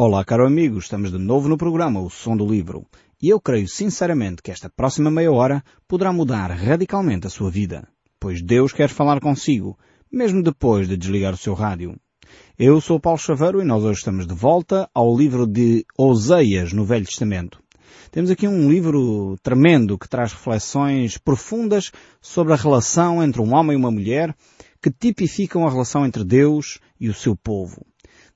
Olá, caro amigo, estamos de novo no programa O Som do Livro. E eu creio sinceramente que esta próxima meia hora poderá mudar radicalmente a sua vida, pois Deus quer falar consigo, mesmo depois de desligar o seu rádio. Eu sou Paulo Chaveiro e nós hoje estamos de volta ao livro de Oseias no Velho Testamento. Temos aqui um livro tremendo que traz reflexões profundas sobre a relação entre um homem e uma mulher que tipificam a relação entre Deus e o seu povo.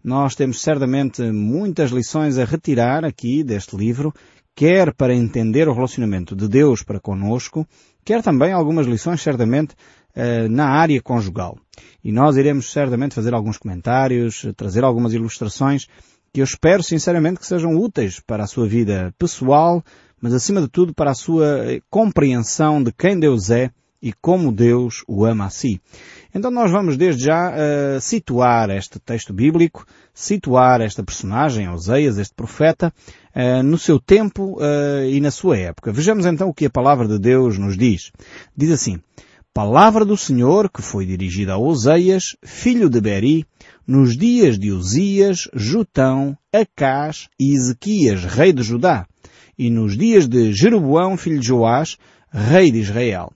Nós temos certamente muitas lições a retirar aqui deste livro, quer para entender o relacionamento de Deus para conosco, quer também algumas lições certamente eh, na área conjugal. E nós iremos certamente fazer alguns comentários, trazer algumas ilustrações que eu espero sinceramente que sejam úteis para a sua vida pessoal, mas acima de tudo para a sua compreensão de quem Deus é e como Deus o ama a si. Então nós vamos desde já uh, situar este texto bíblico, situar esta personagem, Oseias, este profeta, uh, no seu tempo uh, e na sua época. Vejamos então o que a palavra de Deus nos diz. Diz assim, Palavra do Senhor que foi dirigida a Oseias, filho de Beri, nos dias de Uzias, Jutão, Acás e Ezequias, rei de Judá, e nos dias de Jeroboão, filho de Joás, rei de Israel.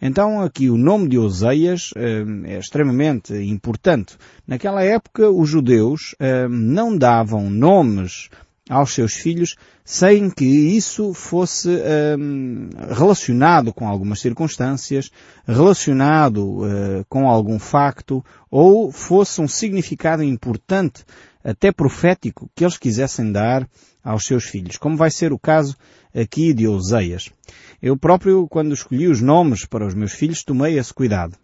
Então aqui o nome de Oseias eh, é extremamente importante. Naquela época os judeus eh, não davam nomes aos seus filhos sem que isso fosse um, relacionado com algumas circunstâncias, relacionado uh, com algum facto ou fosse um significado importante, até profético, que eles quisessem dar aos seus filhos, como vai ser o caso aqui de Oseias. Eu próprio, quando escolhi os nomes para os meus filhos, tomei esse cuidado.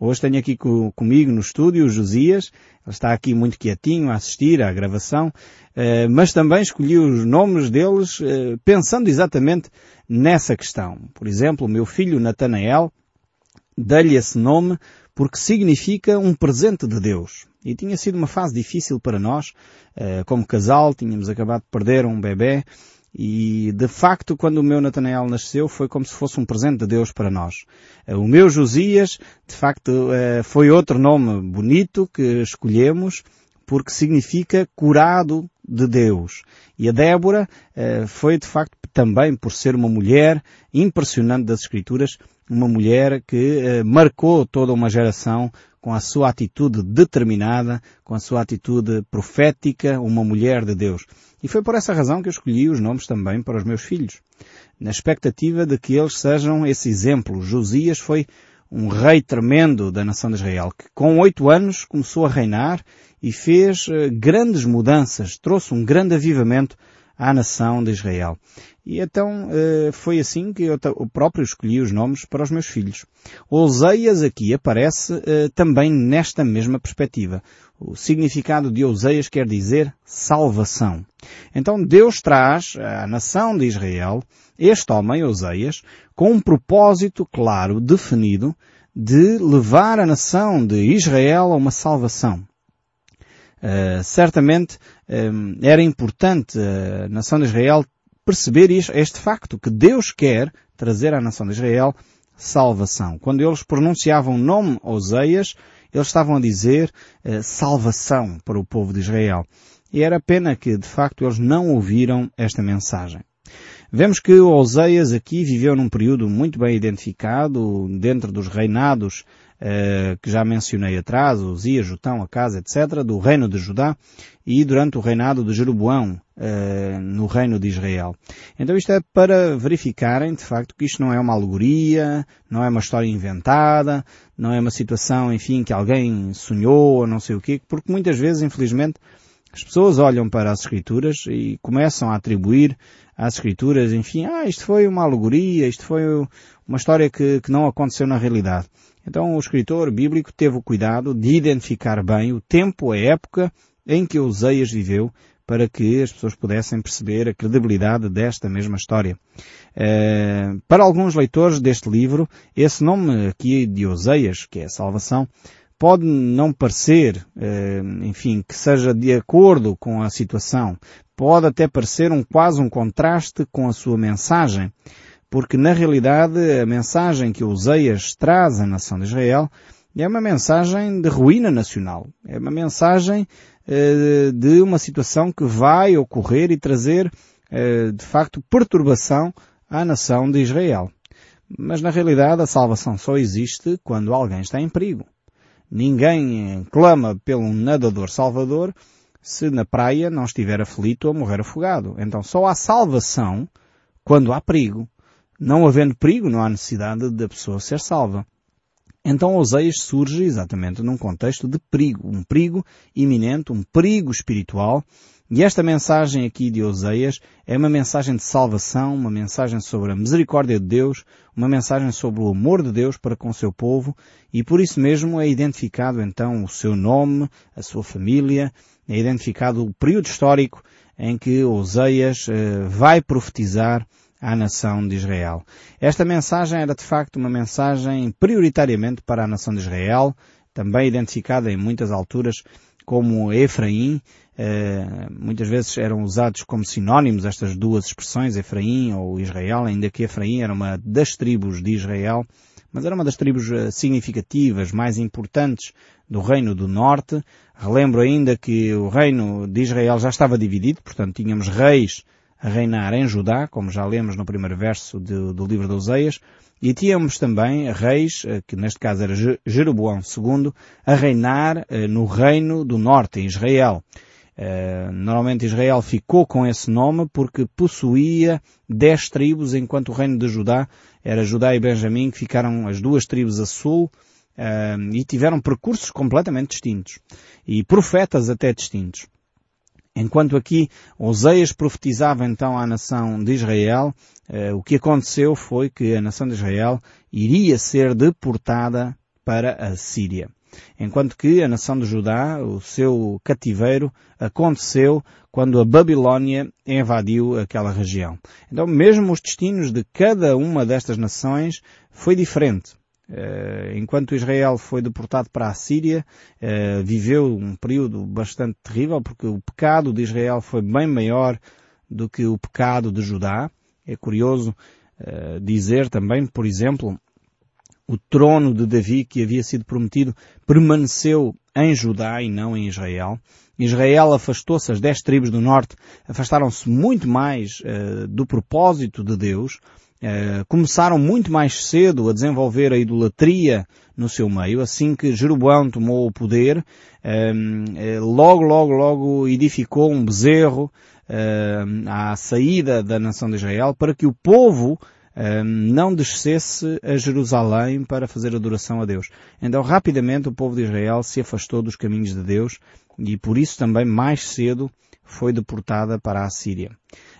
Hoje tenho aqui co comigo no estúdio o Josias, ele está aqui muito quietinho a assistir à gravação, eh, mas também escolhi os nomes deles eh, pensando exatamente nessa questão. Por exemplo, o meu filho Natanael, dei-lhe esse nome porque significa um presente de Deus. E tinha sido uma fase difícil para nós, eh, como casal, tínhamos acabado de perder um bebê, e de facto, quando o meu Natanael nasceu, foi como se fosse um presente de Deus para nós. Eh, o meu Josias, de facto, eh, foi outro nome bonito que escolhemos, porque significa curado de Deus. E a Débora foi de facto também por ser uma mulher impressionante das Escrituras, uma mulher que marcou toda uma geração com a sua atitude determinada, com a sua atitude profética, uma mulher de Deus. E foi por essa razão que eu escolhi os nomes também para os meus filhos, na expectativa de que eles sejam esse exemplo. Josias foi um rei tremendo da nação de Israel, que com oito anos começou a reinar e fez eh, grandes mudanças, trouxe um grande avivamento à nação de Israel. E então eh, foi assim que eu próprio escolhi os nomes para os meus filhos. Oseias aqui aparece eh, também nesta mesma perspectiva. O significado de Oseias quer dizer salvação. Então Deus traz à nação de Israel este homem, Oseias, com um propósito claro, definido, de levar a nação de Israel a uma salvação. Uh, certamente uh, era importante a nação de Israel perceber isto, este facto, que Deus quer trazer à nação de Israel salvação. Quando eles pronunciavam o nome Oseias, eles estavam a dizer uh, salvação para o povo de Israel. E era pena que, de facto, eles não ouviram esta mensagem. Vemos que Oseias aqui viveu num período muito bem identificado dentro dos reinados que já mencionei atrás, Uzias, Jutão, Acas, etc., do reino de Judá e durante o reinado de Jeroboão uh, no reino de Israel. Então isto é para verificarem de facto que isto não é uma alegoria, não é uma história inventada, não é uma situação, enfim, que alguém sonhou ou não sei o quê, porque muitas vezes, infelizmente, as pessoas olham para as Escrituras e começam a atribuir às Escrituras, enfim, ah, isto foi uma alegoria, isto foi uma história que, que não aconteceu na realidade. Então o escritor bíblico teve o cuidado de identificar bem o tempo, a época em que Oseias viveu, para que as pessoas pudessem perceber a credibilidade desta mesma história. Uh, para alguns leitores deste livro, esse nome aqui de Oseias, que é a salvação, pode não parecer, uh, enfim, que seja de acordo com a situação. Pode até parecer um quase um contraste com a sua mensagem, porque na realidade a mensagem que Oseias traz à nação de Israel é uma mensagem de ruína nacional. É uma mensagem eh, de uma situação que vai ocorrer e trazer, eh, de facto, perturbação à nação de Israel. Mas na realidade a salvação só existe quando alguém está em perigo. Ninguém clama pelo nadador salvador se na praia não estiver aflito ou morrer afogado. Então só há salvação quando há perigo. Não havendo perigo, não há necessidade da pessoa ser salva. Então Oseias surge exatamente num contexto de perigo, um perigo iminente, um perigo espiritual, e esta mensagem aqui de Oseias é uma mensagem de salvação, uma mensagem sobre a misericórdia de Deus, uma mensagem sobre o amor de Deus para com o seu povo, e por isso mesmo é identificado então o seu nome, a sua família, é identificado o período histórico em que Oseias eh, vai profetizar à nação de Israel. Esta mensagem era de facto uma mensagem prioritariamente para a nação de Israel, também identificada em muitas alturas como Efraim, eh, muitas vezes eram usados como sinónimos estas duas expressões, Efraim ou Israel, ainda que Efraim era uma das tribos de Israel, mas era uma das tribos eh, significativas, mais importantes do reino do norte. Relembro ainda que o reino de Israel já estava dividido, portanto tínhamos reis reinar em Judá, como já lemos no primeiro verso de, do livro de Oseias, e tínhamos também reis, eh, que neste caso era Jeroboão II, a reinar eh, no reino do norte, em Israel. Eh, normalmente Israel ficou com esse nome porque possuía dez tribos, enquanto o reino de Judá era Judá e Benjamim, que ficaram as duas tribos a sul, e tiveram percursos completamente distintos. E profetas até distintos. Enquanto aqui Oseias profetizava então à nação de Israel, eh, o que aconteceu foi que a nação de Israel iria ser deportada para a Síria. Enquanto que a nação de Judá, o seu cativeiro, aconteceu quando a Babilónia invadiu aquela região. Então mesmo os destinos de cada uma destas nações foi diferente. Eh, enquanto Israel foi deportado para a Síria, eh, viveu um período bastante terrível, porque o pecado de Israel foi bem maior do que o pecado de Judá. É curioso eh, dizer também, por exemplo, o trono de Davi que havia sido prometido permaneceu em Judá e não em Israel. Israel afastou-se, as dez tribos do norte afastaram-se muito mais uh, do propósito de Deus eh, começaram muito mais cedo a desenvolver a idolatria no seu meio, assim que Jeroboão tomou o poder, ehm, eh, logo, logo, logo edificou um bezerro à saída da nação de Israel para que o povo não descesse a Jerusalém para fazer adoração a Deus. Então rapidamente o povo de Israel se afastou dos caminhos de Deus e por isso também mais cedo foi deportada para a Síria.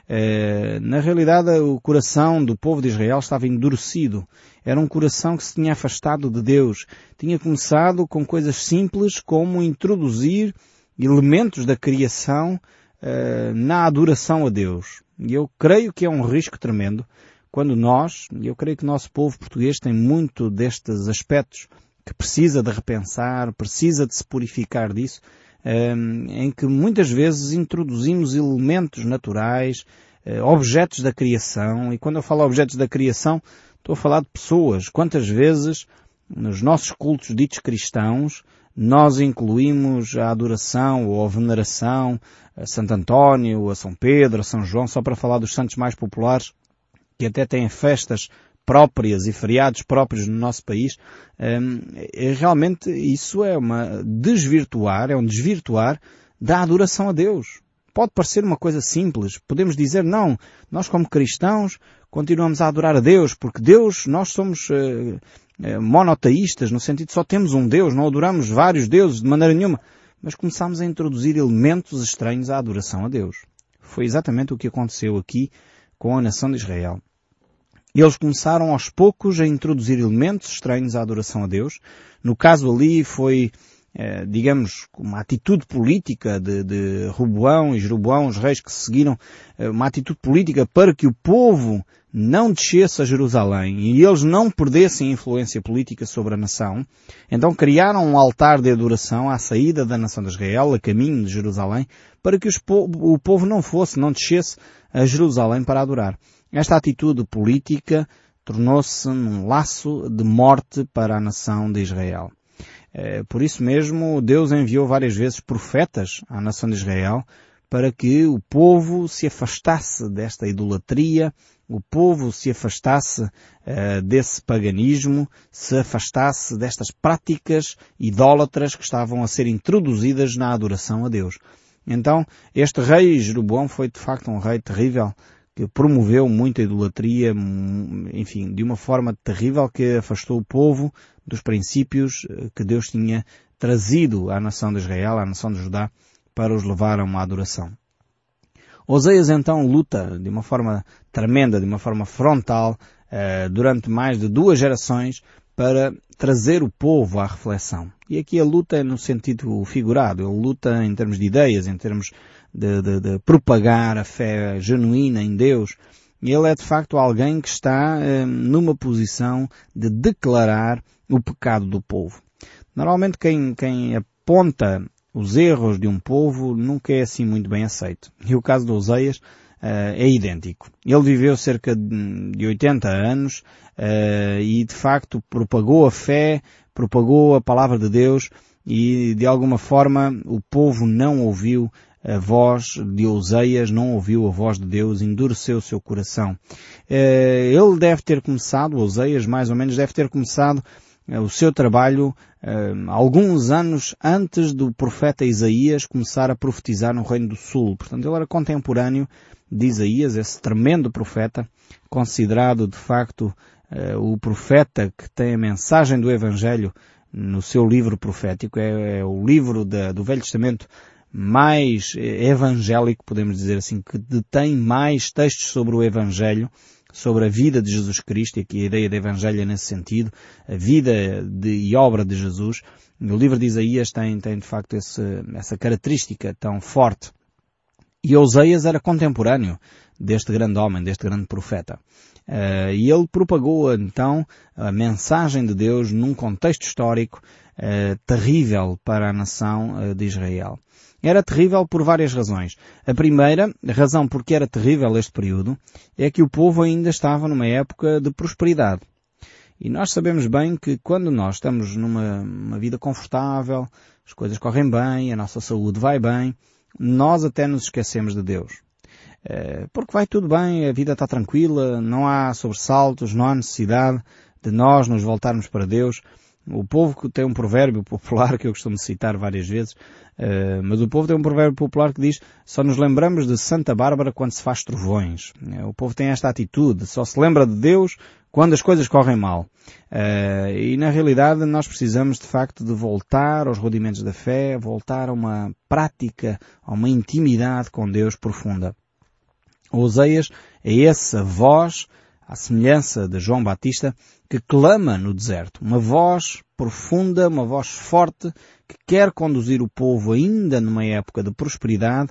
Eh, na realidade, o coração do povo de Israel estava endurecido. Era um coração que se tinha afastado de Deus. Tinha começado com coisas simples como introduzir elementos da criação uh, na adoração a Deus. E eu creio que é um risco tremendo quando nós, e eu creio que o nosso povo português tem muito destes aspectos que precisa de repensar, precisa de se purificar disso, em que muitas vezes introduzimos elementos naturais, eh, objetos da criação, e quando eu falo objetos da criação, estou a falar de pessoas. Quantas vezes, nos nossos cultos ditos cristãos, nós incluímos a adoração ou a veneração a Santo António, a São Pedro, a São João, só para falar dos santos mais populares, que até têm festas próprias e feriados próprios no nosso país, hum, é, realmente isso é uma desvirtuar, é um desvirtuar da adoração a Deus. Pode parecer uma coisa simples. Podemos dizer, não, nós como cristãos continuamos a adorar a Deus, porque Deus, nós somos uh, monoteístas, no sentido só temos um Deus, não adoramos vários deuses de maneira nenhuma. Mas começamos a introduzir elementos estranhos à adoração a Deus. Foi exatamente o que aconteceu aqui com a nação de Israel. E eles começaram aos poucos a introduzir elementos estranhos à adoração a Deus. No caso ali foi, eh, digamos, uma atitude política de, de e Jeroboão, os reis que seguiram, eh, uma atitude política para que o povo não descesse a Jerusalém e eles não perdessem influência política sobre a nação. Então criaram um altar de adoração à saída da nação de Israel, a caminho de Jerusalém, para que o povo não fosse, não descesse a Jerusalém para adorar. Esta atitude política tornou-se um laço de morte para a nação de Israel. Por isso mesmo, Deus enviou várias vezes profetas à nação de Israel para que o povo se afastasse desta idolatria, o povo se afastasse uh, desse paganismo, se afastasse destas práticas idólatras que estavam a ser introduzidas na adoração a Deus. Então, este rei Jeroboão foi de facto um rei terrível, que promoveu muita idolatria, enfim, de uma forma terrível que afastou o povo dos princípios eh, que Deus tinha trazido à nação de Israel, à nação de Judá, para os levar a uma adoração. Oseias então luta de uma forma tremenda, de uma forma frontal, eh, durante mais de duas gerações para trazer o povo à reflexão. E aqui a luta é no sentido figurado, ele luta em termos de ideias, em termos de, de, de propagar a fé genuína em Deus. Ele é de facto alguém que está eh, numa posição de declarar o pecado do povo. Normalmente quem, quem aponta os erros de um povo nunca é assim muito bem aceito. E o caso de Oseias é idêntico. Ele viveu cerca de 80 anos uh, e de facto propagou a fé, propagou a palavra de Deus e de alguma forma o povo não ouviu a voz de Oseias, não ouviu a voz de Deus, endureceu o seu coração. Uh, ele deve ter começado, Oseias mais ou menos deve ter começado o seu trabalho alguns anos antes do profeta Isaías começar a profetizar no Reino do Sul. Portanto, ele era contemporâneo de Isaías, esse tremendo profeta, considerado de facto eh, o profeta que tem a mensagem do Evangelho no seu livro profético. É, é o livro da, do Velho Testamento mais eh, evangélico, podemos dizer assim, que detém mais textos sobre o Evangelho sobre a vida de Jesus Cristo, e aqui a ideia de Evangelho é nesse sentido, a vida de, e obra de Jesus. O livro de Isaías tem, tem de facto esse, essa característica tão forte. E Oseias era contemporâneo deste grande homem, deste grande profeta. Uh, e ele propagou então a mensagem de Deus num contexto histórico uh, terrível para a nação uh, de Israel. Era terrível por várias razões. A primeira razão porque era terrível este período é que o povo ainda estava numa época de prosperidade. E nós sabemos bem que quando nós estamos numa vida confortável, as coisas correm bem, a nossa saúde vai bem, nós até nos esquecemos de Deus. Eh, porque vai tudo bem, a vida está tranquila, não há sobressaltos, não há necessidade de nós nos voltarmos para Deus. O povo que tem um provérbio popular que eu costumo citar várias vezes, uh, mas o povo tem um provérbio popular que diz só nos lembramos de Santa Bárbara quando se faz trovões. Uh, o povo tem esta atitude, só se lembra de Deus quando as coisas correm mal. Uh, e na realidade nós precisamos de facto de voltar aos rudimentos da fé, voltar a uma prática, a uma intimidade com Deus profunda. Oseias é essa voz à semelhança de João Batista, que clama no deserto. Uma voz profunda, uma voz forte, que quer conduzir o povo ainda numa época de prosperidade,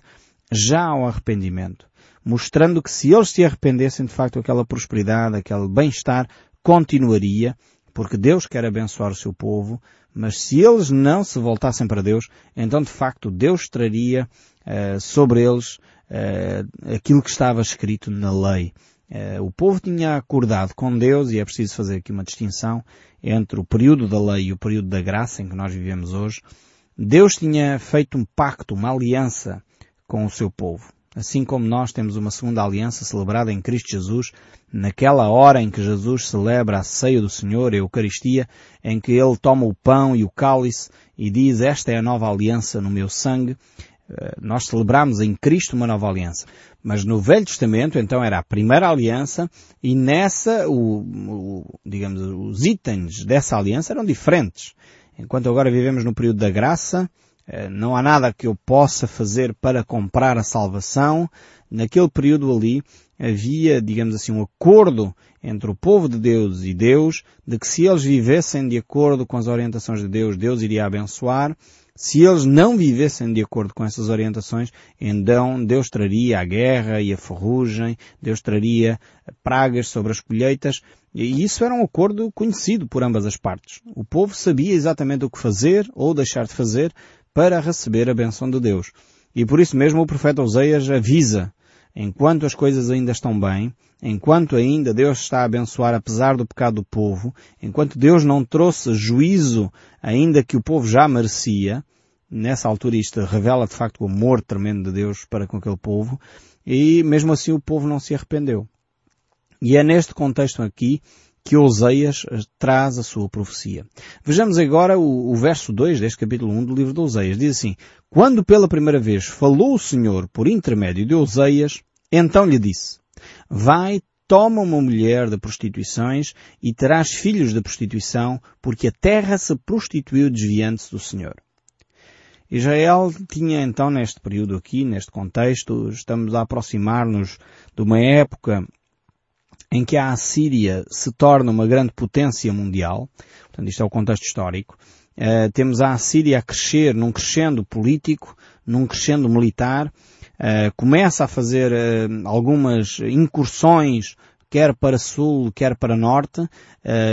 já ao arrependimento. Mostrando que se eles se arrependessem, de facto, aquela prosperidade, aquele bem-estar, continuaria, porque Deus quer abençoar o seu povo, mas se eles não se voltassem para Deus, então de facto Deus traria uh, sobre eles uh, aquilo que estava escrito na lei. Uh, o povo tinha acordado com Deus, e é preciso fazer aqui uma distinção entre o período da lei e o período da graça em que nós vivemos hoje. Deus tinha feito um pacto, uma aliança com o seu povo. Assim como nós temos uma segunda aliança celebrada em Cristo Jesus, naquela hora em que Jesus celebra a ceia do Senhor, a Eucaristia, em que Ele toma o pão e o cálice e diz, esta é a nova aliança no meu sangue, eh, nós celebramos em Cristo uma nova aliança. Mas no Velho Testamento, então, era a primeira aliança e nessa, o, o, digamos, os itens dessa aliança eram diferentes. Enquanto agora vivemos no período da graça, não há nada que eu possa fazer para comprar a salvação. Naquele período ali havia, digamos assim, um acordo entre o povo de Deus e Deus, de que se eles vivessem de acordo com as orientações de Deus, Deus iria abençoar, se eles não vivessem de acordo com essas orientações, então Deus traria a guerra e a ferrugem, Deus traria pragas sobre as colheitas, e isso era um acordo conhecido por ambas as partes. O povo sabia exatamente o que fazer ou deixar de fazer para receber a benção de Deus. E por isso mesmo o profeta Oseias avisa enquanto as coisas ainda estão bem, enquanto ainda Deus está a abençoar apesar do pecado do povo, enquanto Deus não trouxe juízo ainda que o povo já merecia, nessa altura isto revela de facto o amor tremendo de Deus para com aquele povo, e mesmo assim o povo não se arrependeu. E é neste contexto aqui que Oseias eh, traz a sua profecia. Vejamos agora o, o, verso 2 deste capítulo 1 do livro de Oseias. Diz assim, Quando pela primeira vez falou o Senhor por intermédio de Oseias, então lhe disse, Vai, toma uma mulher de prostituições e terás filhos de prostituição, porque a terra se prostituiu desviante-se do Senhor. Israel tinha então neste período aqui, neste contexto, estamos a aproximar-nos de uma época em que a Assíria se torna uma grande potência mundial, portanto isto é o contexto histórico, uh, temos a Assíria a crescer num crescendo político, num crescendo militar, uh, começa a fazer uh, algumas incursões quer para sul, quer para norte,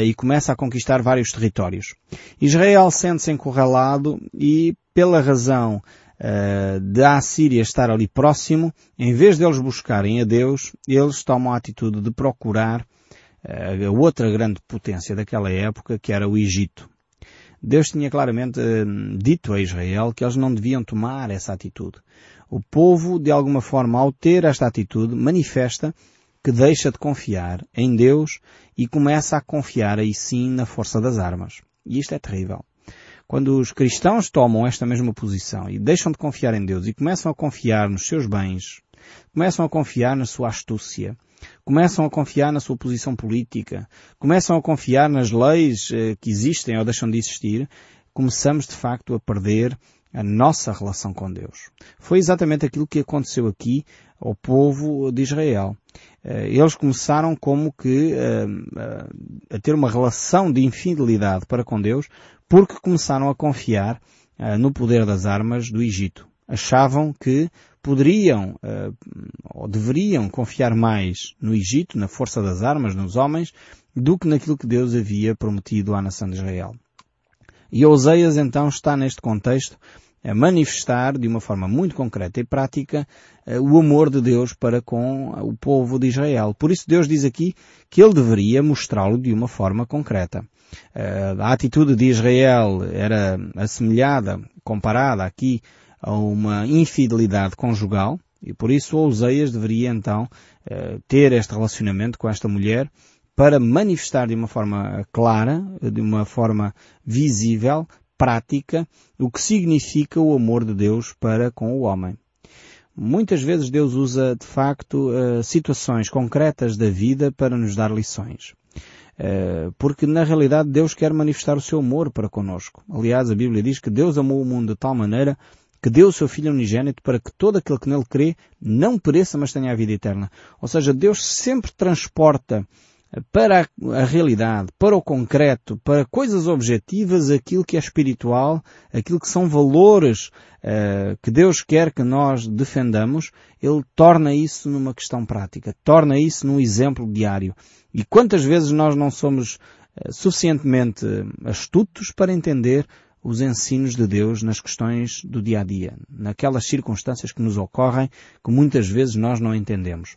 e começa a conquistar vários territórios. Israel sente-se encurralado e, pela razão uh, de a Síria estar ali próximo, em vez de eles buscarem a Deus, eles tomam a atitude de procurar uh, a outra grande potência daquela época, que era o Egito. Deus tinha claramente uh, dito a Israel que eles não deviam tomar essa atitude. O povo, de alguma forma, ao ter esta atitude, manifesta que deixa de confiar em Deus e começa a confiar aí sim na força das armas. E isto é terrível. Quando os cristãos tomam esta mesma posição e deixam de confiar em Deus e começam a confiar nos seus bens, começam a confiar na sua astúcia, começam a confiar na sua posição política, começam a confiar nas leis eh, que existem ou deixam de existir, começamos de facto a perder a nossa relação com Deus. Foi exatamente aquilo que aconteceu aqui ao povo de Israel. Eh, eles começaram como que eh, a ter uma relação de infidelidade para com Deus porque começaram a confiar no poder das armas do Egito. Achavam que poderiam ou deveriam confiar mais no Egito, na força das armas, nos homens, do que naquilo que Deus havia prometido à nação de Israel. E Oseias então está neste contexto a manifestar de uma forma muito concreta e prática uh, o amor de Deus para com o povo de Israel. Por isso Deus diz aqui que ele deveria mostrá-lo de uma forma concreta. Uh, a atitude de Israel era assemelhada, comparada aqui a uma infidelidade conjugal, e por isso Oseias deveria então ter este relacionamento com esta mulher para manifestar de uma forma clara, de uma forma visível, prática, o que significa o amor de Deus para com o homem. Muitas vezes Deus usa, de facto, uh, situações concretas da vida para nos dar lições. Eh, porque na realidade Deus quer manifestar o seu amor para conosco. Aliás, a Bíblia diz que Deus amou o mundo de tal maneira que deu o seu Filho unigênito para que todo aquele que nele crê não pereça, mas tenha a vida eterna. Ou seja, Deus sempre transporta para a, realidade, para o concreto, para coisas objetivas, aquilo que é espiritual, aquilo que são valores uh, que Deus quer que nós defendamos, Ele torna isso numa questão prática, torna isso num exemplo diário. E quantas vezes nós não somos uh, suficientemente astutos para entender os ensinos de Deus nas questões do dia a dia, naquelas circunstâncias que nos ocorrem que muitas vezes nós não entendemos.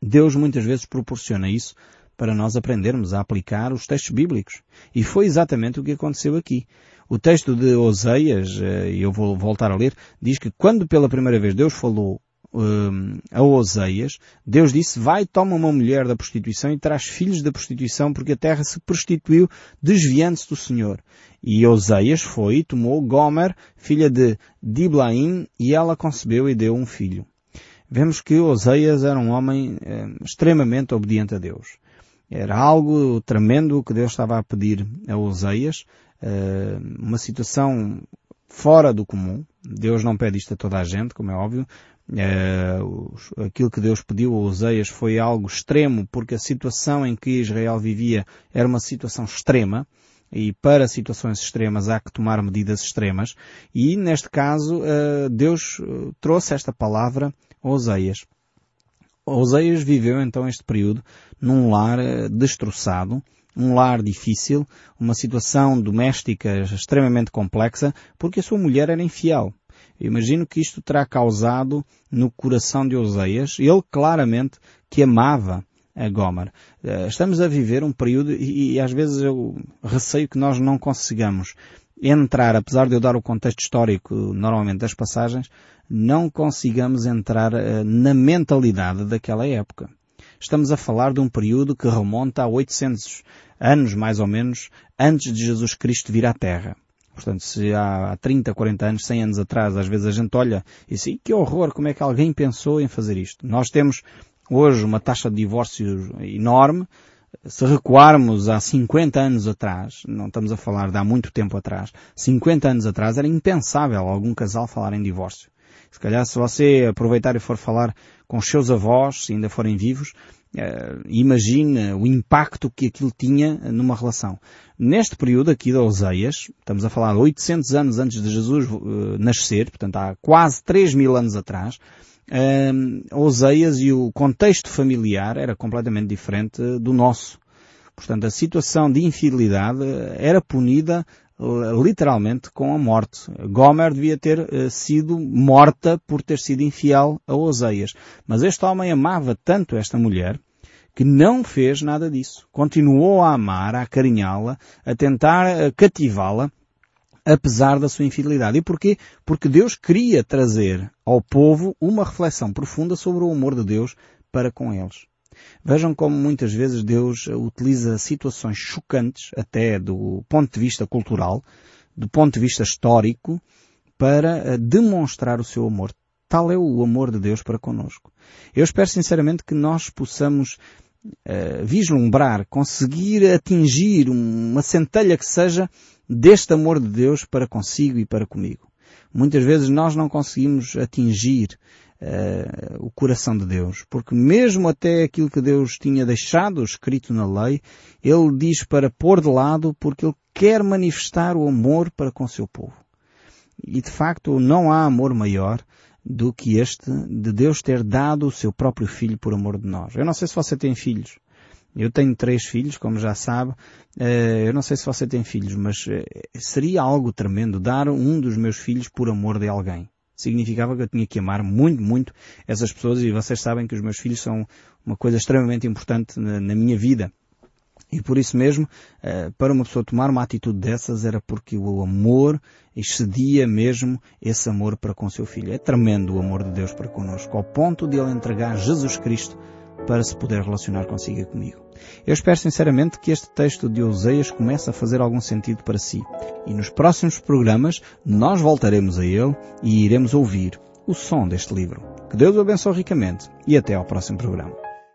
Deus muitas vezes proporciona isso para nós aprendermos a aplicar os textos bíblicos. E foi exatamente o que aconteceu aqui. O texto de Oseias, eh, e eu vou voltar a ler, diz que quando pela primeira vez Deus falou um, a Oseias, Deus disse, vai, toma uma mulher da prostituição e traz filhos da prostituição, porque a terra se prostituiu, desviando-se do Senhor. E Oseias foi e tomou Gomer, filha de Diblaim, e ela concebeu e deu um filho. Vemos que Oseias era um homem eh, extremamente obediente a Deus. Era algo tremendo que Deus estava a pedir a Oseias, eh, uma situação fora do comum. Deus não pede isto a toda a gente, como é óbvio. Eh, aquilo que Deus pediu a Oseias foi algo extremo, porque a situação em que Israel vivia era uma situação extrema e para situações extremas há que tomar medidas extremas. E neste caso, eh, Deus trouxe esta palavra a Oseias. Oseias viveu então este período num lar eh, destroçado, um lar difícil, uma situação doméstica extremamente complexa, porque a sua mulher era infiel. imagino que isto terá causado no coração de Oseias, ele claramente que amava a Gomer. Eh, estamos a viver um período e às vezes eu receio que nós não consigamos entrar, apesar de eu dar o contexto histórico normalmente das passagens, não consigamos entrar uh, na mentalidade daquela época. Estamos a falar de um período que remonta a 800 anos, mais ou menos, antes de Jesus Cristo vir à Terra. Portanto, se há 30, 40 anos, 100 anos atrás, às vezes a gente olha e diz, que horror, como é que alguém pensou em fazer isto? Nós temos hoje uma taxa de divórcios enorme. Se recuarmos há 50 anos atrás, não estamos a falar de há muito tempo atrás, 50 anos atrás era impensável algum casal falar em divórcio. Se calhar se você aproveitar e for falar com os seus avós, se ainda forem vivos, uh, imagine o impacto que aquilo tinha numa relação. Neste período aqui da Oseias, estamos a falar de 800 anos antes de Jesus uh, nascer, portanto há quase 3 mil anos atrás, uh, Oseias e o contexto familiar era completamente diferente do nosso. Portanto, a situação de infidelidade era punida literalmente com a morte. Gomer devia ter uh, sido morta por ter sido infiel a Oseias. Mas este homem amava tanto esta mulher que não fez nada disso. Continuou a amar, a acarinhá-la, a tentar uh, cativá-la, apesar da sua infidelidade. E porquê? Porque Deus queria trazer ao povo uma reflexão profunda sobre o amor de Deus para com eles. Vejam como muitas vezes Deus utiliza situações chocantes, até do ponto de vista cultural, do ponto de vista histórico, para eh, demonstrar o seu amor. Tal é o amor de Deus para conosco. Eu espero sinceramente que nós possamos uh, vislumbrar, conseguir atingir uma centelha que seja deste amor de Deus para consigo e para comigo. Muitas vezes nós não conseguimos atingir uh, o coração de Deus. Porque mesmo até aquilo que Deus tinha deixado escrito na lei, Ele diz para pôr de lado porque Ele quer manifestar o amor para com o seu povo. E de facto não há amor maior do que este de Deus ter dado o seu próprio filho por amor de nós. Eu não sei se você tem filhos. Eu tenho três filhos, como já sabe. Eh, eu não sei se você tem filhos, mas eh, seria algo tremendo dar um dos meus filhos por amor de alguém significava que eu tinha que amar muito, muito essas pessoas e vocês sabem que os meus filhos são uma coisa extremamente importante na, na minha vida. E por isso mesmo, eh, para uma pessoa tomar uma atitude dessas era porque o amor excedia mesmo esse amor para com seu filho. É tremendo o amor de Deus para connosco, ao ponto de ele entregar Jesus Cristo para se poder relacionar consigo e comigo. Eu espero sinceramente que este texto de Oseias comece a fazer algum sentido para si. E nos próximos programas nós voltaremos a ele e iremos ouvir o som deste livro. Que Deus o abençoe ricamente e até ao próximo programa.